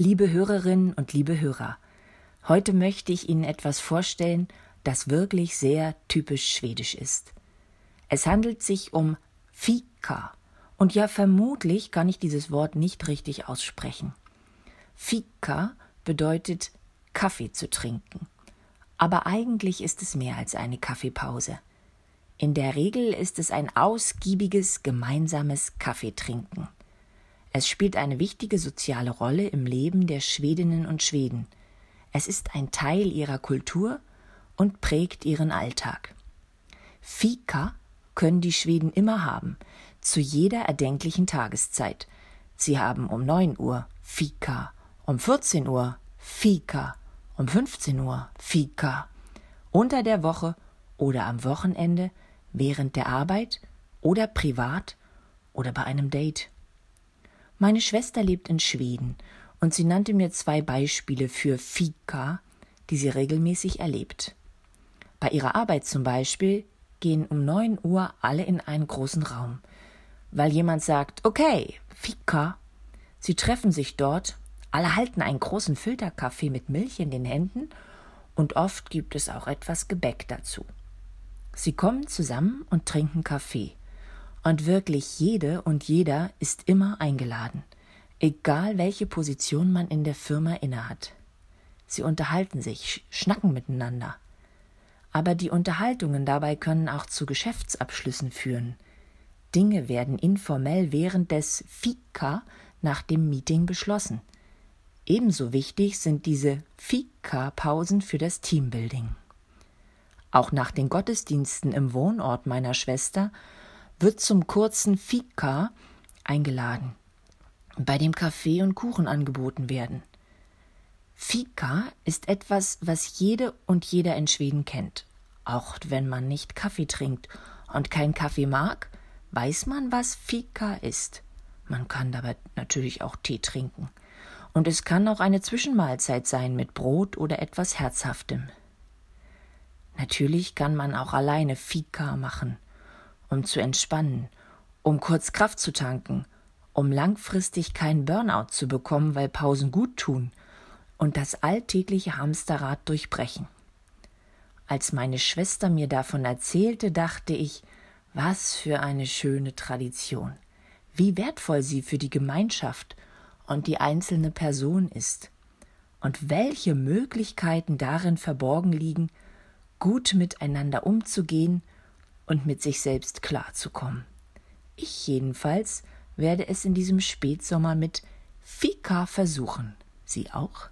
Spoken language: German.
Liebe Hörerinnen und liebe Hörer, heute möchte ich Ihnen etwas vorstellen, das wirklich sehr typisch schwedisch ist. Es handelt sich um Fika, und ja vermutlich kann ich dieses Wort nicht richtig aussprechen. Fika bedeutet Kaffee zu trinken, aber eigentlich ist es mehr als eine Kaffeepause. In der Regel ist es ein ausgiebiges gemeinsames Kaffeetrinken. Es spielt eine wichtige soziale Rolle im Leben der Schwedinnen und Schweden. Es ist ein Teil ihrer Kultur und prägt ihren Alltag. Fika können die Schweden immer haben, zu jeder erdenklichen Tageszeit. Sie haben um 9 Uhr Fika, um 14 Uhr Fika, um 15 Uhr Fika, unter der Woche oder am Wochenende, während der Arbeit oder privat oder bei einem Date. Meine Schwester lebt in Schweden und sie nannte mir zwei Beispiele für Fika, die sie regelmäßig erlebt. Bei ihrer Arbeit zum Beispiel gehen um neun Uhr alle in einen großen Raum, weil jemand sagt, okay, Fika. Sie treffen sich dort, alle halten einen großen Filterkaffee mit Milch in den Händen und oft gibt es auch etwas Gebäck dazu. Sie kommen zusammen und trinken Kaffee. Und wirklich jede und jeder ist immer eingeladen, egal welche Position man in der Firma innehat. Sie unterhalten sich, schnacken miteinander. Aber die Unterhaltungen dabei können auch zu Geschäftsabschlüssen führen. Dinge werden informell während des Fika nach dem Meeting beschlossen. Ebenso wichtig sind diese Fika-Pausen für das Teambuilding. Auch nach den Gottesdiensten im Wohnort meiner Schwester wird zum kurzen Fika eingeladen, bei dem Kaffee und Kuchen angeboten werden. Fika ist etwas, was jede und jeder in Schweden kennt. Auch wenn man nicht Kaffee trinkt und kein Kaffee mag, weiß man, was Fika ist. Man kann dabei natürlich auch Tee trinken. Und es kann auch eine Zwischenmahlzeit sein mit Brot oder etwas Herzhaftem. Natürlich kann man auch alleine Fika machen um zu entspannen, um kurz Kraft zu tanken, um langfristig keinen Burnout zu bekommen, weil Pausen gut tun und das alltägliche Hamsterrad durchbrechen. Als meine Schwester mir davon erzählte, dachte ich, was für eine schöne Tradition, wie wertvoll sie für die Gemeinschaft und die einzelne Person ist, und welche Möglichkeiten darin verborgen liegen, gut miteinander umzugehen und mit sich selbst klarzukommen. Ich jedenfalls werde es in diesem Spätsommer mit Fika versuchen. Sie auch?